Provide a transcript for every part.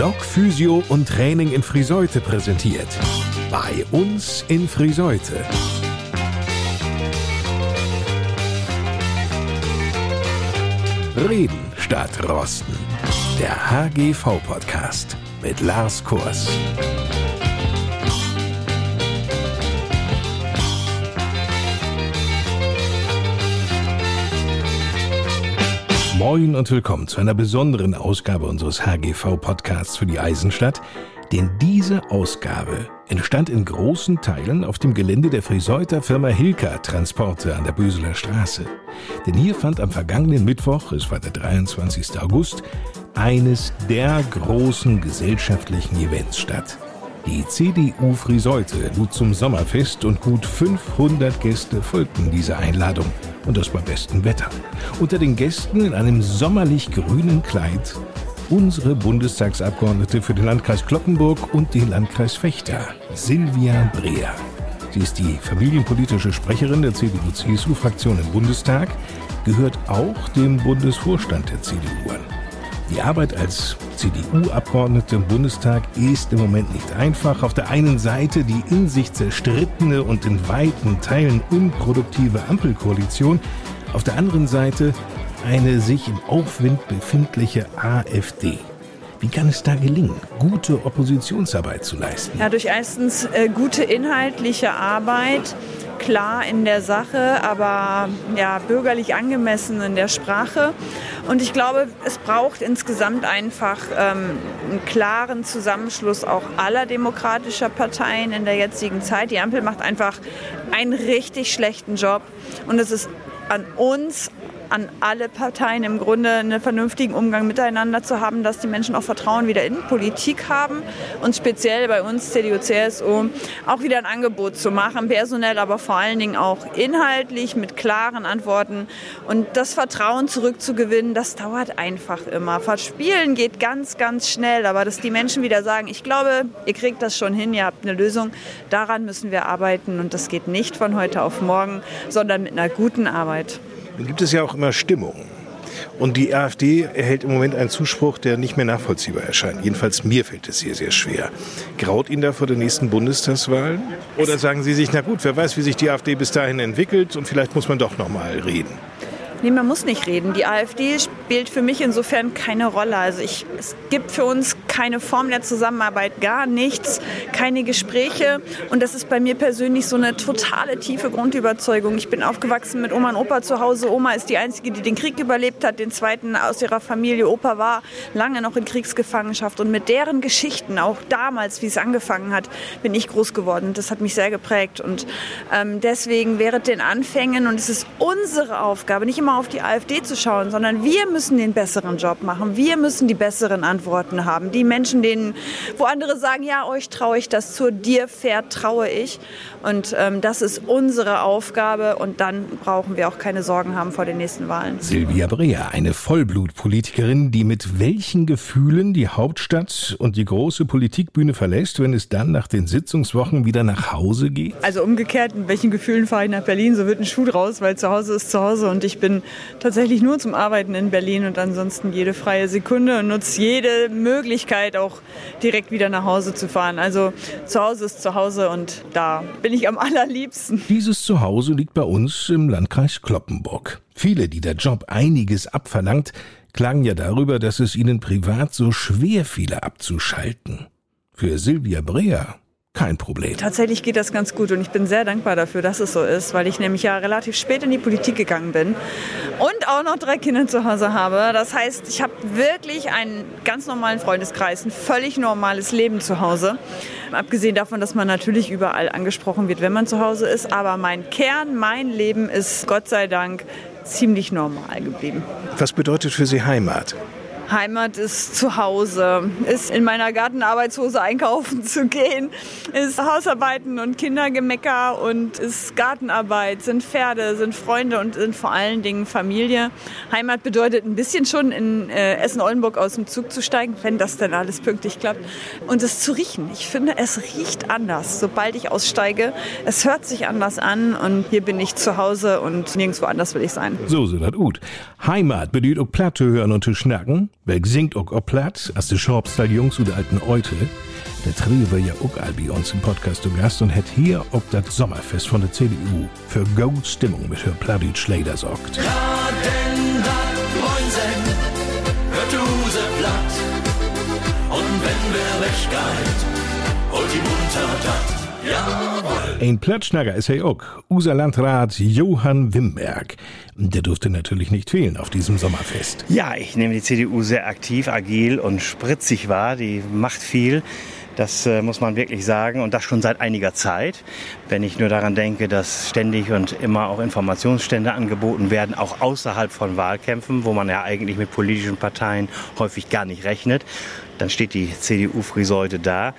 Blog Physio und Training in Friseute präsentiert. Bei uns in Friseute. Reden statt Rosten. Der HGV-Podcast mit Lars Kurs. Moin und willkommen zu einer besonderen Ausgabe unseres HGV-Podcasts für die Eisenstadt. Denn diese Ausgabe entstand in großen Teilen auf dem Gelände der Friseuter Firma Hilka Transporte an der Böseler Straße. Denn hier fand am vergangenen Mittwoch, es war der 23. August, eines der großen gesellschaftlichen Events statt. Die CDU Friseute lud zum Sommerfest und gut 500 Gäste folgten dieser Einladung. Und das bei bestem Wetter. Unter den Gästen in einem sommerlich grünen Kleid unsere Bundestagsabgeordnete für den Landkreis Kloppenburg und den Landkreis Fechter, Silvia Breer. Sie ist die familienpolitische Sprecherin der CDU-CSU-Fraktion im Bundestag, gehört auch dem Bundesvorstand der CDU an. Die Arbeit als CDU-Abgeordnete im Bundestag ist im Moment nicht einfach. Auf der einen Seite die in sich zerstrittene und in weiten Teilen unproduktive Ampelkoalition, auf der anderen Seite eine sich im Aufwind befindliche AfD. Wie kann es da gelingen, gute Oppositionsarbeit zu leisten? Ja, durch erstens äh, gute inhaltliche Arbeit, klar in der Sache, aber ja, bürgerlich angemessen in der Sprache. Und ich glaube, es braucht insgesamt einfach ähm, einen klaren Zusammenschluss auch aller demokratischer Parteien in der jetzigen Zeit. Die Ampel macht einfach einen richtig schlechten Job. Und es ist an uns an alle Parteien im Grunde einen vernünftigen Umgang miteinander zu haben, dass die Menschen auch Vertrauen wieder in Politik haben und speziell bei uns CDU, CSU auch wieder ein Angebot zu machen, personell, aber vor allen Dingen auch inhaltlich mit klaren Antworten und das Vertrauen zurückzugewinnen, das dauert einfach immer. Verspielen geht ganz, ganz schnell, aber dass die Menschen wieder sagen, ich glaube, ihr kriegt das schon hin, ihr habt eine Lösung, daran müssen wir arbeiten und das geht nicht von heute auf morgen, sondern mit einer guten Arbeit. Gibt es ja auch immer Stimmung. Und die AfD erhält im Moment einen Zuspruch, der nicht mehr nachvollziehbar erscheint. Jedenfalls mir fällt es hier sehr schwer. Graut Ihnen da vor den nächsten Bundestagswahlen? Oder sagen Sie sich, na gut, wer weiß, wie sich die AfD bis dahin entwickelt und vielleicht muss man doch noch mal reden? Nee, man muss nicht reden. Die AfD spielt für mich insofern keine Rolle. Also ich, es gibt für uns keine Form der Zusammenarbeit, gar nichts, keine Gespräche. Und das ist bei mir persönlich so eine totale tiefe Grundüberzeugung. Ich bin aufgewachsen mit Oma und Opa zu Hause. Oma ist die Einzige, die den Krieg überlebt hat, den zweiten aus ihrer Familie. Opa war lange noch in Kriegsgefangenschaft. Und mit deren Geschichten, auch damals, wie es angefangen hat, bin ich groß geworden. Das hat mich sehr geprägt. Und ähm, deswegen während den Anfängen, und es ist unsere Aufgabe, nicht immer immer auf die AfD zu schauen, sondern wir müssen den besseren Job machen. Wir müssen die besseren Antworten haben. Die Menschen, denen, wo andere sagen, ja, euch traue ich das zu, dir vertraue ich. Und ähm, das ist unsere Aufgabe und dann brauchen wir auch keine Sorgen haben vor den nächsten Wahlen. Silvia Brea, eine Vollblutpolitikerin, die mit welchen Gefühlen die Hauptstadt und die große Politikbühne verlässt, wenn es dann nach den Sitzungswochen wieder nach Hause geht? Also umgekehrt, mit welchen Gefühlen fahre ich nach Berlin? So wird ein Schuh draus, weil zu Hause ist zu Hause und ich bin tatsächlich nur zum Arbeiten in Berlin und ansonsten jede freie Sekunde und nutze jede Möglichkeit auch direkt wieder nach Hause zu fahren. Also zu Hause ist zu Hause und da bin ich am allerliebsten. Dieses Zuhause liegt bei uns im Landkreis Kloppenburg. Viele, die der Job einiges abverlangt, klagen ja darüber, dass es ihnen privat so schwer fiele abzuschalten. Für Silvia Breer kein Problem. Tatsächlich geht das ganz gut und ich bin sehr dankbar dafür, dass es so ist, weil ich nämlich ja relativ spät in die Politik gegangen bin und auch noch drei Kinder zu Hause habe. Das heißt, ich habe wirklich einen ganz normalen Freundeskreis, ein völlig normales Leben zu Hause. Abgesehen davon, dass man natürlich überall angesprochen wird, wenn man zu Hause ist. Aber mein Kern, mein Leben ist Gott sei Dank ziemlich normal geblieben. Was bedeutet für Sie Heimat? Heimat ist zu Hause, ist in meiner Gartenarbeitshose einkaufen zu gehen, ist Hausarbeiten und Kindergemecker und ist Gartenarbeit, sind Pferde, sind Freunde und sind vor allen Dingen Familie. Heimat bedeutet ein bisschen schon in äh, Essen-Oldenburg aus dem Zug zu steigen, wenn das denn alles pünktlich klappt. Und es zu riechen. Ich finde, es riecht anders, sobald ich aussteige. Es hört sich anders an und hier bin ich zu Hause und nirgendwo anders will ich sein. So, so, das gut. Heimat bedeutet auch Platte hören und zu schnacken Wer singt auch platt, als die Schorpstal Jungs oder alten Eute, der Trio will ja auch all bei uns im Podcast zu Gast und hat hier ob das Sommerfest von der CDU für Gold Stimmung mit Hör Plattdeutsch Schläder sorgt. Ja. Und wenn wir weggeht, holt die munter dat. Ein Plattschnager ist er auch, unser Landrat Johann Wimberg. Der durfte natürlich nicht fehlen auf diesem Sommerfest. Ja, ich nehme die CDU sehr aktiv, agil und spritzig wahr. Die macht viel. Das äh, muss man wirklich sagen und das schon seit einiger Zeit. Wenn ich nur daran denke, dass ständig und immer auch Informationsstände angeboten werden, auch außerhalb von Wahlkämpfen, wo man ja eigentlich mit politischen Parteien häufig gar nicht rechnet, dann steht die CDU-Friseute da.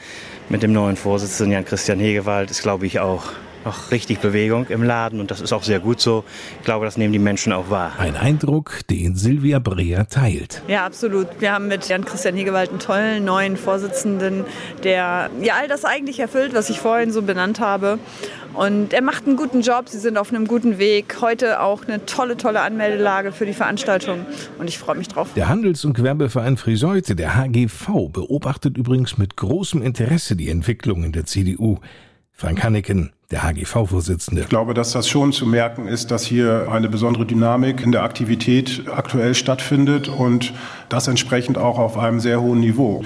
Mit dem neuen Vorsitzenden Jan-Christian Hegewald ist, glaube ich, auch noch richtig Bewegung im Laden und das ist auch sehr gut so. Ich glaube, das nehmen die Menschen auch wahr. Ein Eindruck, den Silvia Breer teilt. Ja, absolut. Wir haben mit Jan-Christian Hegewald einen tollen neuen Vorsitzenden, der ja all das eigentlich erfüllt, was ich vorhin so benannt habe. Und er macht einen guten Job, sie sind auf einem guten Weg. Heute auch eine tolle, tolle Anmeldelage für die Veranstaltung und ich freue mich drauf. Der Handels- und Gewerbeverein Friseute, der HGV, beobachtet übrigens mit großem Interesse die Entwicklung in der CDU. Frank Hanneken, der HGV-Vorsitzende. Ich glaube, dass das schon zu merken ist, dass hier eine besondere Dynamik in der Aktivität aktuell stattfindet und das entsprechend auch auf einem sehr hohen Niveau.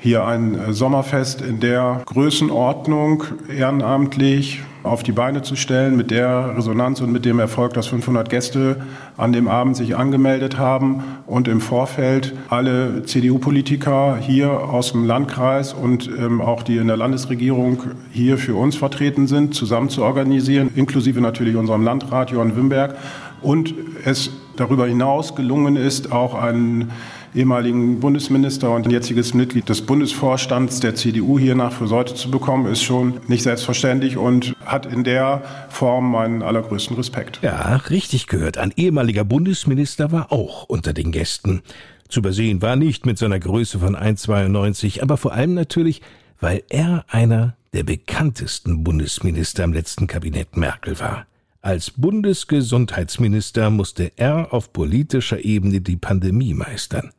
Hier ein Sommerfest in der Größenordnung ehrenamtlich auf die Beine zu stellen, mit der Resonanz und mit dem Erfolg, dass 500 Gäste an dem Abend sich angemeldet haben und im Vorfeld alle CDU-Politiker hier aus dem Landkreis und ähm, auch die in der Landesregierung hier für uns vertreten sind, zusammen zu organisieren, inklusive natürlich unserem Landrat Johann Wimberg. Und es darüber hinaus gelungen ist, auch einen ehemaligen Bundesminister und jetziges Mitglied des Bundesvorstands der CDU hier nach Friseute zu bekommen, ist schon nicht selbstverständlich und hat in der Form meinen allergrößten Respekt. Ja, richtig gehört. Ein ehemaliger Bundesminister war auch unter den Gästen. Zu übersehen war nicht mit seiner Größe von 1,92, aber vor allem natürlich, weil er einer der bekanntesten Bundesminister im letzten Kabinett Merkel war. Als Bundesgesundheitsminister musste er auf politischer Ebene die Pandemie meistern.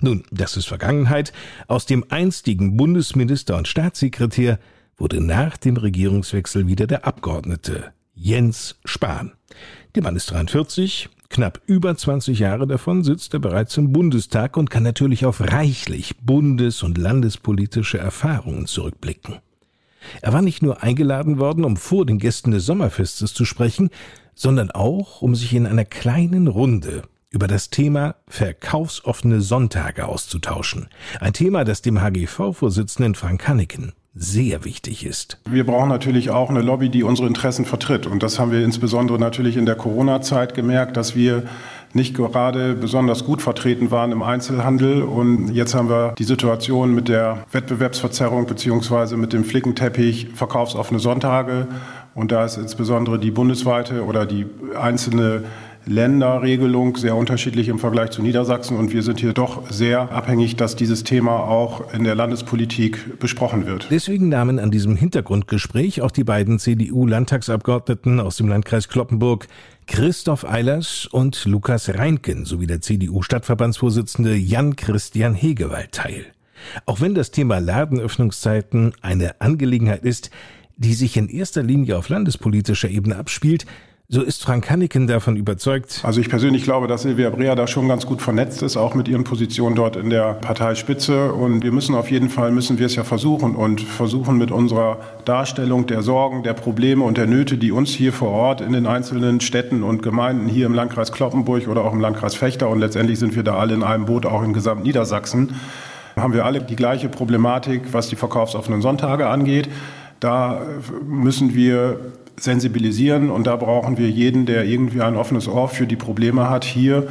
Nun, das ist Vergangenheit. Aus dem einstigen Bundesminister und Staatssekretär wurde nach dem Regierungswechsel wieder der Abgeordnete Jens Spahn. Der Mann ist 43, knapp über 20 Jahre davon sitzt er bereits im Bundestag und kann natürlich auf reichlich bundes- und landespolitische Erfahrungen zurückblicken. Er war nicht nur eingeladen worden, um vor den Gästen des Sommerfestes zu sprechen, sondern auch, um sich in einer kleinen Runde über das Thema verkaufsoffene Sonntage auszutauschen. Ein Thema, das dem HGV-Vorsitzenden Frank Hanneken sehr wichtig ist. Wir brauchen natürlich auch eine Lobby, die unsere Interessen vertritt. Und das haben wir insbesondere natürlich in der Corona-Zeit gemerkt, dass wir nicht gerade besonders gut vertreten waren im Einzelhandel. Und jetzt haben wir die Situation mit der Wettbewerbsverzerrung beziehungsweise mit dem Flickenteppich verkaufsoffene Sonntage. Und da ist insbesondere die bundesweite oder die einzelne Länderregelung sehr unterschiedlich im Vergleich zu Niedersachsen. Und wir sind hier doch sehr abhängig, dass dieses Thema auch in der Landespolitik besprochen wird. Deswegen nahmen an diesem Hintergrundgespräch auch die beiden CDU-Landtagsabgeordneten aus dem Landkreis Kloppenburg Christoph Eilers und Lukas Reinken sowie der CDU-Stadtverbandsvorsitzende Jan-Christian Hegewald teil. Auch wenn das Thema Ladenöffnungszeiten eine Angelegenheit ist, die sich in erster Linie auf landespolitischer Ebene abspielt, so ist Frank Hanneken davon überzeugt. Also ich persönlich glaube, dass Silvia Brea da schon ganz gut vernetzt ist, auch mit ihren Positionen dort in der Parteispitze. Und wir müssen auf jeden Fall, müssen wir es ja versuchen und versuchen mit unserer Darstellung der Sorgen, der Probleme und der Nöte, die uns hier vor Ort in den einzelnen Städten und Gemeinden hier im Landkreis Kloppenburg oder auch im Landkreis Fechter und letztendlich sind wir da alle in einem Boot, auch in gesamt Niedersachsen, haben wir alle die gleiche Problematik, was die verkaufsoffenen Sonntage angeht. Da müssen wir sensibilisieren und da brauchen wir jeden, der irgendwie ein offenes Ohr für die Probleme hat, hier,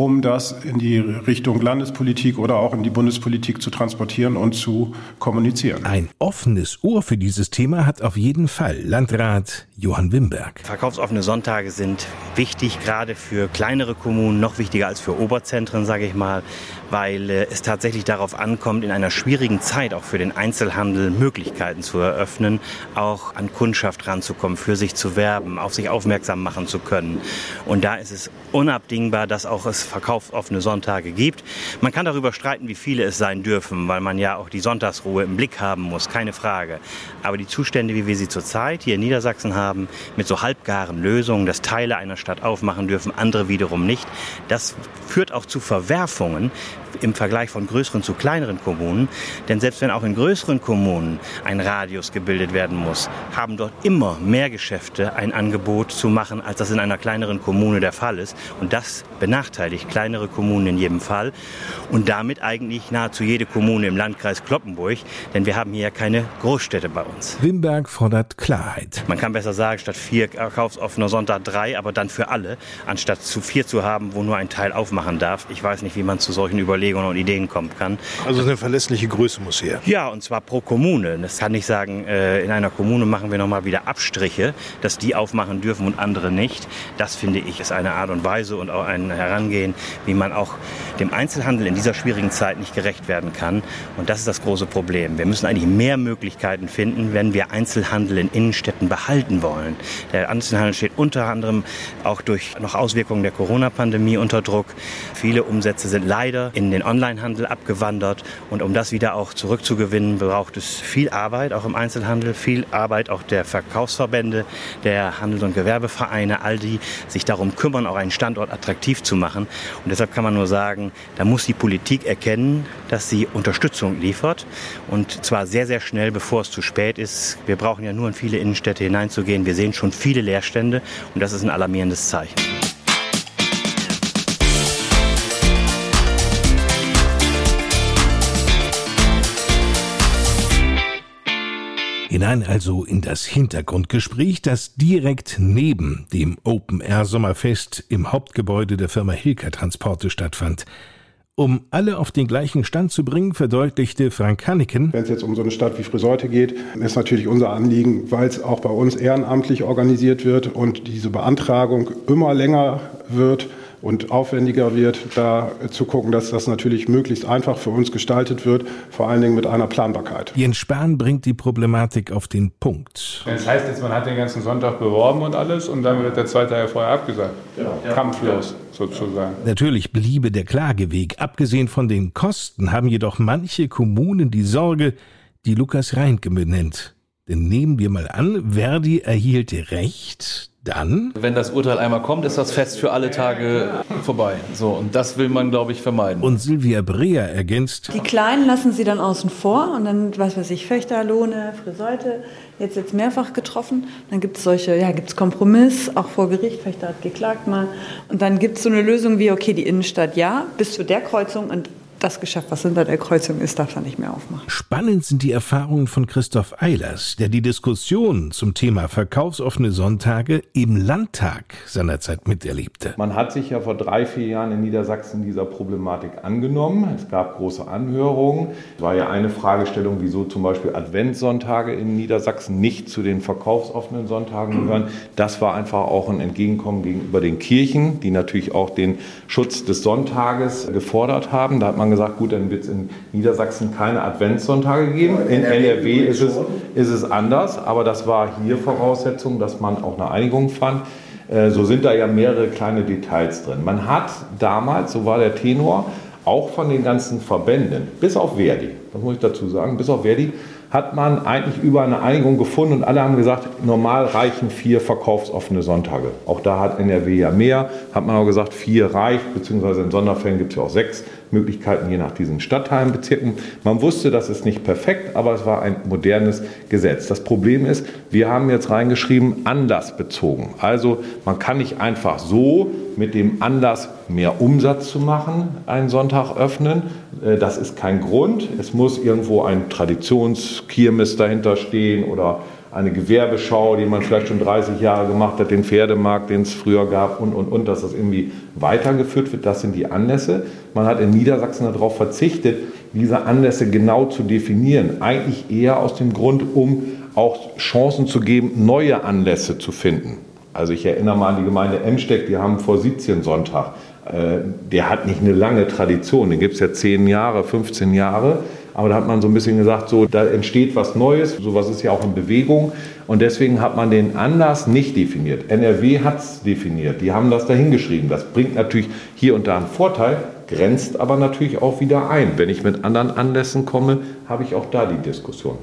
um das in die Richtung Landespolitik oder auch in die Bundespolitik zu transportieren und zu kommunizieren. Ein offenes Ohr für dieses Thema hat auf jeden Fall Landrat Johann Wimberg. Verkaufsoffene Sonntage sind wichtig, gerade für kleinere Kommunen, noch wichtiger als für Oberzentren, sage ich mal, weil äh, es tatsächlich darauf ankommt, in einer schwierigen Zeit auch für den Einzelhandel Möglichkeiten zu eröffnen, auch an Kundschaft ranzukommen, für sich zu werben, auf sich aufmerksam machen zu können. Und da ist es unabdingbar, dass auch es verkaufsoffene Sonntage gibt. Man kann darüber streiten, wie viele es sein dürfen, weil man ja auch die Sonntagsruhe im Blick haben muss, keine Frage. Aber die Zustände, wie wir sie zurzeit hier in Niedersachsen haben, mit so halbgaren Lösungen, dass Teile einer Stadt aufmachen dürfen, andere wiederum nicht, das führt auch zu Verwerfungen, im Vergleich von größeren zu kleineren Kommunen. Denn selbst wenn auch in größeren Kommunen ein Radius gebildet werden muss, haben dort immer mehr Geschäfte ein Angebot zu machen, als das in einer kleineren Kommune der Fall ist. Und das benachteiligt kleinere Kommunen in jedem Fall und damit eigentlich nahezu jede Kommune im Landkreis Kloppenburg, denn wir haben hier ja keine Großstädte bei uns. Wimberg fordert Klarheit. Man kann besser sagen, statt vier kaufsoffener Sonntag drei, aber dann für alle, anstatt zu vier zu haben, wo nur ein Teil aufmachen darf. Ich weiß nicht, wie man zu solchen Überlegungen Überlegungen und Ideen kommen kann. Also eine verlässliche Größe muss her. Ja, und zwar pro Kommune. Das kann nicht sagen, äh, in einer Kommune machen wir nochmal wieder Abstriche, dass die aufmachen dürfen und andere nicht. Das finde ich ist eine Art und Weise und auch ein Herangehen, wie man auch dem Einzelhandel in dieser schwierigen Zeit nicht gerecht werden kann. Und das ist das große Problem. Wir müssen eigentlich mehr Möglichkeiten finden, wenn wir Einzelhandel in Innenstädten behalten wollen. Der Einzelhandel steht unter anderem auch durch noch Auswirkungen der Corona-Pandemie unter Druck. Viele Umsätze sind leider in den Onlinehandel abgewandert. Und um das wieder auch zurückzugewinnen, braucht es viel Arbeit, auch im Einzelhandel, viel Arbeit auch der Verkaufsverbände, der Handels- und Gewerbevereine, all die sich darum kümmern, auch einen Standort attraktiv zu machen. Und deshalb kann man nur sagen, da muss die Politik erkennen, dass sie Unterstützung liefert. Und zwar sehr, sehr schnell, bevor es zu spät ist. Wir brauchen ja nur in viele Innenstädte hineinzugehen. Wir sehen schon viele Leerstände und das ist ein alarmierendes Zeichen. Hinein also in das Hintergrundgespräch, das direkt neben dem Open-Air-Sommerfest im Hauptgebäude der Firma Hilker Transporte stattfand. Um alle auf den gleichen Stand zu bringen, verdeutlichte Frank Hanneken. Wenn es jetzt um so eine Stadt wie Friseute geht, ist natürlich unser Anliegen, weil es auch bei uns ehrenamtlich organisiert wird und diese Beantragung immer länger wird, und aufwendiger wird, da zu gucken, dass das natürlich möglichst einfach für uns gestaltet wird, vor allen Dingen mit einer Planbarkeit. Jens Spahn bringt die Problematik auf den Punkt. Das heißt jetzt, man hat den ganzen Sonntag beworben und alles und dann wird der zwei Tage vorher abgesagt. Ja. Kampflos sozusagen. Natürlich bliebe der Klageweg. Abgesehen von den Kosten haben jedoch manche Kommunen die Sorge, die Lukas Reinke benennt. Denn nehmen wir mal an, Verdi erhielte Recht, dann? Wenn das Urteil einmal kommt, ist das Fest für alle Tage vorbei. So, und das will man, glaube ich, vermeiden. Und Silvia Breer ergänzt. Die Kleinen lassen sie dann außen vor und dann, was weiß ich, Fechter, Lohne, Friseute, jetzt jetzt mehrfach getroffen. Dann gibt es solche, ja, gibt es Kompromiss, auch vor Gericht, Fechter hat geklagt mal. Und dann gibt es so eine Lösung wie, okay, die Innenstadt ja, bis zu der Kreuzung und das Geschäft, was hinter der Kreuzung ist, darf er nicht mehr aufmachen. Spannend sind die Erfahrungen von Christoph Eilers, der die Diskussion zum Thema verkaufsoffene Sonntage im Landtag seinerzeit miterlebte. Man hat sich ja vor drei, vier Jahren in Niedersachsen dieser Problematik angenommen. Es gab große Anhörungen. Es war ja eine Fragestellung, wieso zum Beispiel Adventssonntage in Niedersachsen nicht zu den verkaufsoffenen Sonntagen gehören. Das war einfach auch ein Entgegenkommen gegenüber den Kirchen, die natürlich auch den Schutz des Sonntages gefordert haben. Da hat man gesagt, gut, dann wird es in Niedersachsen keine Adventssonntage geben. In NRW ist es, ist es anders, aber das war hier Voraussetzung, dass man auch eine Einigung fand. Äh, so sind da ja mehrere kleine Details drin. Man hat damals, so war der Tenor, auch von den ganzen Verbänden, bis auf Verdi, das muss ich dazu sagen, bis auf Verdi, hat man eigentlich über eine Einigung gefunden und alle haben gesagt, normal reichen vier verkaufsoffene Sonntage. Auch da hat NRW ja mehr, hat man auch gesagt, vier reicht, beziehungsweise in Sonderfällen gibt es ja auch sechs Möglichkeiten je nach diesen Stadtteilen, Bezirken. Man wusste, das ist nicht perfekt, aber es war ein modernes Gesetz. Das Problem ist, wir haben jetzt reingeschrieben, anlassbezogen. Also man kann nicht einfach so mit dem Anlass mehr Umsatz zu machen, einen Sonntag öffnen. Äh, das ist kein Grund. Es muss irgendwo ein Traditionskirmes dahinter stehen oder eine Gewerbeschau, die man vielleicht schon 30 Jahre gemacht hat, den Pferdemarkt, den es früher gab und, und, und, dass das irgendwie weitergeführt wird. Das sind die Anlässe. Man hat in Niedersachsen darauf verzichtet, diese Anlässe genau zu definieren. Eigentlich eher aus dem Grund, um auch Chancen zu geben, neue Anlässe zu finden. Also ich erinnere mal an die Gemeinde Emsteck, die haben vor 17 Sonntag. Äh, der hat nicht eine lange Tradition, den gibt es ja 10 Jahre, 15 Jahre. Aber da hat man so ein bisschen gesagt, so, da entsteht was Neues, sowas ist ja auch in Bewegung. Und deswegen hat man den Anlass nicht definiert. NRW hat es definiert, die haben das dahingeschrieben. Das bringt natürlich hier und da einen Vorteil, grenzt aber natürlich auch wieder ein. Wenn ich mit anderen Anlässen komme, habe ich auch da die Diskussion.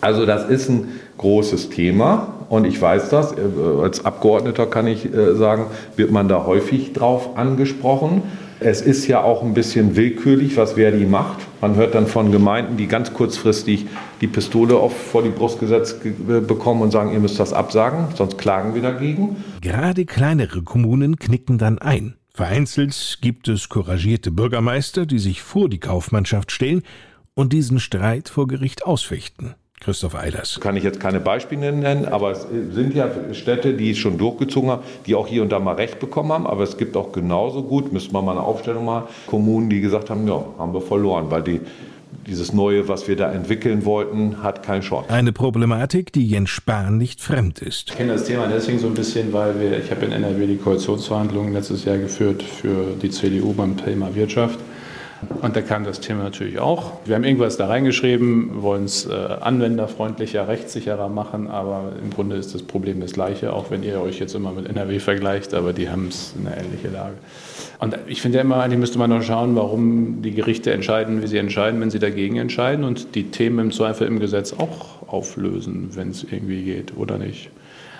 Also das ist ein großes Thema und ich weiß das. Äh, als Abgeordneter kann ich äh, sagen, wird man da häufig drauf angesprochen. Es ist ja auch ein bisschen willkürlich, was Verdi macht. Man hört dann von Gemeinden, die ganz kurzfristig die Pistole auf, vor die Brust gesetzt bekommen und sagen, ihr müsst das absagen, sonst klagen wir dagegen. Gerade kleinere Kommunen knicken dann ein. Vereinzelt gibt es couragierte Bürgermeister, die sich vor die Kaufmannschaft stellen und diesen Streit vor Gericht ausfechten. Christoph Eilers. Kann ich jetzt keine Beispiele nennen, aber es sind ja Städte, die es schon durchgezogen haben, die auch hier und da mal Recht bekommen haben. Aber es gibt auch genauso gut, müsste man mal eine Aufstellung machen, Kommunen, die gesagt haben, ja, haben wir verloren, weil die dieses Neue, was wir da entwickeln wollten, hat keinen Chance. Eine Problematik, die Jens Spahn nicht fremd ist. Ich kenne das Thema deswegen so ein bisschen, weil wir, ich habe in NRW die Koalitionsverhandlungen letztes Jahr geführt für die CDU beim Thema Wirtschaft. Und da kam das Thema natürlich auch. Wir haben irgendwas da reingeschrieben, wollen es äh, anwenderfreundlicher, rechtssicherer machen, aber im Grunde ist das Problem das gleiche, auch wenn ihr euch jetzt immer mit NRW vergleicht, aber die haben es eine ähnliche Lage. Und ich finde ja immer, eigentlich müsste man noch schauen, warum die Gerichte entscheiden, wie sie entscheiden, wenn sie dagegen entscheiden und die Themen im Zweifel im Gesetz auch auflösen, wenn es irgendwie geht oder nicht.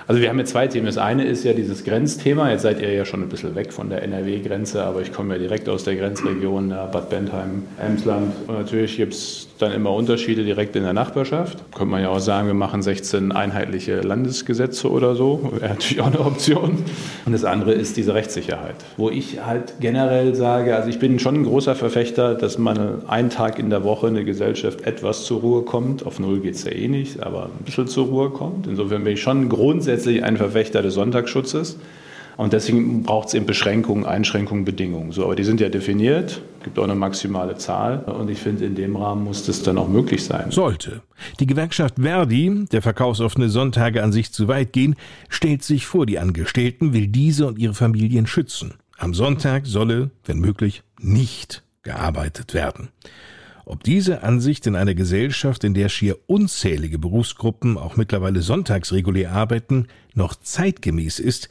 Also wir haben jetzt zwei Themen. Das eine ist ja dieses Grenzthema. Jetzt seid ihr ja schon ein bisschen weg von der NRW-Grenze, aber ich komme ja direkt aus der Grenzregion Bad Bentheim, Emsland. Und natürlich gibt es dann immer Unterschiede direkt in der Nachbarschaft. Könnte man ja auch sagen, wir machen 16 einheitliche Landesgesetze oder so. Wäre natürlich auch eine Option. Und das andere ist diese Rechtssicherheit, wo ich halt generell sage, also ich bin schon ein großer Verfechter, dass man einen Tag in der Woche eine Gesellschaft etwas zur Ruhe kommt. Auf Null geht es ja eh nicht, aber ein bisschen zur Ruhe kommt. Insofern bin ich schon grundsätzlich ein Verfechter des Sonntagsschutzes. Und deswegen braucht es eben Beschränkungen, Einschränkungen, Bedingungen. So, aber die sind ja definiert, gibt auch eine maximale Zahl. Und ich finde, in dem Rahmen muss das dann auch möglich sein. Sollte. Die Gewerkschaft Verdi, der verkaufsoffene Sonntage an sich zu weit gehen, stellt sich vor die Angestellten, will diese und ihre Familien schützen. Am Sonntag solle, wenn möglich, nicht gearbeitet werden. Ob diese Ansicht in einer Gesellschaft, in der schier unzählige Berufsgruppen auch mittlerweile sonntags regulär arbeiten, noch zeitgemäß ist,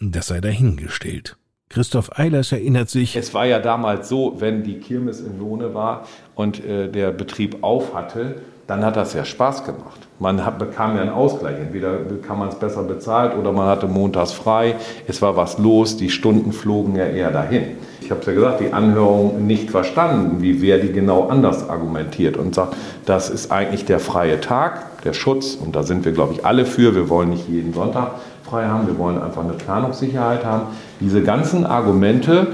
das sei dahingestellt. Christoph Eilers erinnert sich. Es war ja damals so, wenn die Kirmes in Lohne war und äh, der Betrieb auf hatte, dann hat das ja Spaß gemacht. Man hat, bekam ja einen Ausgleich. Entweder bekam man es besser bezahlt oder man hatte montags frei. Es war was los, die Stunden flogen ja eher dahin ich habe es ja gesagt, die Anhörung nicht verstanden, wie wer die genau anders argumentiert und sagt, das ist eigentlich der freie Tag, der Schutz und da sind wir, glaube ich, alle für. Wir wollen nicht jeden Sonntag frei haben, wir wollen einfach eine Planungssicherheit haben. Diese ganzen Argumente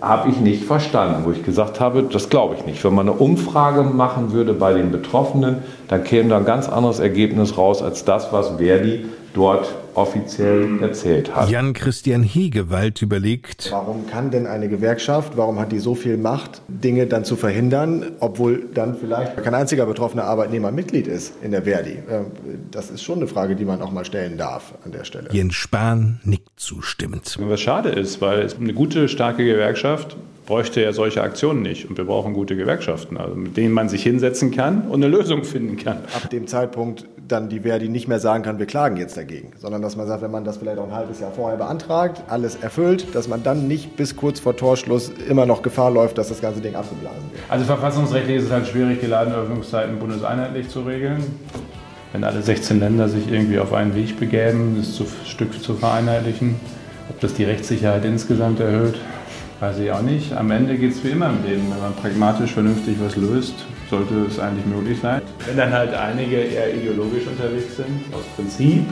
habe ich nicht verstanden, wo ich gesagt habe, das glaube ich nicht. Wenn man eine Umfrage machen würde bei den Betroffenen, dann käme da ein ganz anderes Ergebnis raus als das, was Verdi dort offiziell erzählt hat. Jan-Christian Hegewald überlegt, warum kann denn eine Gewerkschaft, warum hat die so viel Macht, Dinge dann zu verhindern, obwohl dann vielleicht kein einziger betroffener Arbeitnehmer Mitglied ist in der Verdi? Äh, das ist schon eine Frage, die man auch mal stellen darf an der Stelle. Jens Spahn nickt zustimmend. Was schade ist, weil eine gute, starke Gewerkschaft bräuchte ja solche Aktionen nicht. Und wir brauchen gute Gewerkschaften, also mit denen man sich hinsetzen kann und eine Lösung finden kann. Ab dem Zeitpunkt dann die Verdi nicht mehr sagen kann, wir klagen jetzt dagegen, sondern dass man sagt, wenn man das vielleicht auch ein halbes Jahr vorher beantragt, alles erfüllt, dass man dann nicht bis kurz vor Torschluss immer noch Gefahr läuft, dass das ganze Ding abgeblasen wird. Also verfassungsrechtlich ist es halt schwierig, die Ladenöffnungszeiten bundeseinheitlich zu regeln. Wenn alle 16 Länder sich irgendwie auf einen Weg begäben, das Stück zu vereinheitlichen, ob das die Rechtssicherheit insgesamt erhöht, Weiß ich auch nicht. Am Ende geht es wie immer im Leben. Wenn man pragmatisch vernünftig was löst, sollte es eigentlich möglich sein. Wenn dann halt einige eher ideologisch unterwegs sind, aus Prinzip,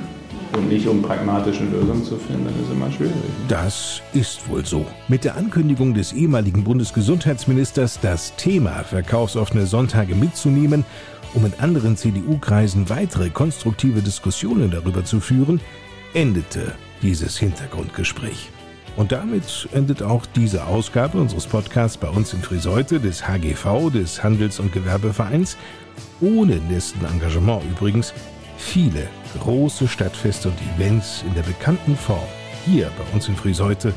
und nicht um pragmatische Lösungen zu finden, dann ist es immer schwierig. Das ist wohl so. Mit der Ankündigung des ehemaligen Bundesgesundheitsministers, das Thema verkaufsoffene Sonntage mitzunehmen, um in anderen CDU-Kreisen weitere konstruktive Diskussionen darüber zu führen, endete dieses Hintergrundgespräch. Und damit endet auch diese Ausgabe unseres Podcasts bei uns in Friseute des HGV, des Handels- und Gewerbevereins. Ohne dessen Engagement übrigens viele große Stadtfeste und Events in der bekannten Form hier bei uns in Friseute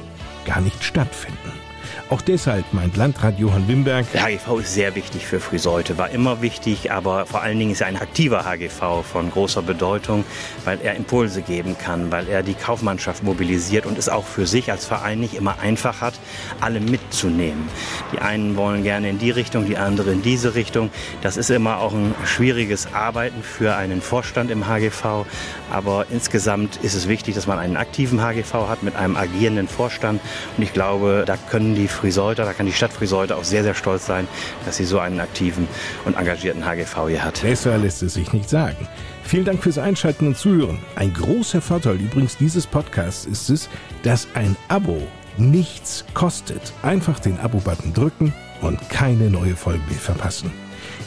gar nicht stattfinden. Auch deshalb meint Landrat Johann Wimberg, der HGV ist sehr wichtig für Friseute, war immer wichtig, aber vor allen Dingen ist er ein aktiver HGV von großer Bedeutung, weil er Impulse geben kann, weil er die Kaufmannschaft mobilisiert und es auch für sich als Verein nicht immer einfach hat, alle mitzunehmen. Die einen wollen gerne in die Richtung, die anderen in diese Richtung. Das ist immer auch ein schwieriges Arbeiten für einen Vorstand im HGV, aber insgesamt ist es wichtig, dass man einen aktiven HGV hat mit einem agierenden Vorstand und ich glaube, da können die Friseuter, da kann die Stadt Friseuter auch sehr, sehr stolz sein, dass sie so einen aktiven und engagierten HGV hier hat. Besser lässt es sich nicht sagen. Vielen Dank fürs Einschalten und Zuhören. Ein großer Vorteil übrigens dieses Podcasts ist es, dass ein Abo nichts kostet. Einfach den Abo-Button drücken und keine neue Folge mehr verpassen.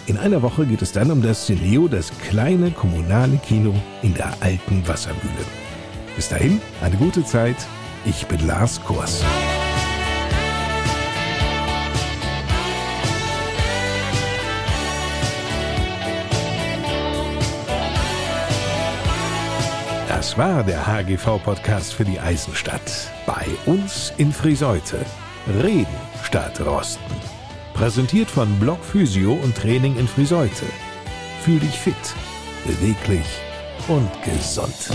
In einer Woche geht es dann um das Cineo, das kleine kommunale Kino in der alten Wassermühle. Bis dahin, eine gute Zeit. Ich bin Lars Kors. Das war der HGV-Podcast für die Eisenstadt. Bei uns in Friseute. Reden statt Rosten. Präsentiert von Block Physio und Training in Friseute. Fühl dich fit, beweglich und gesund.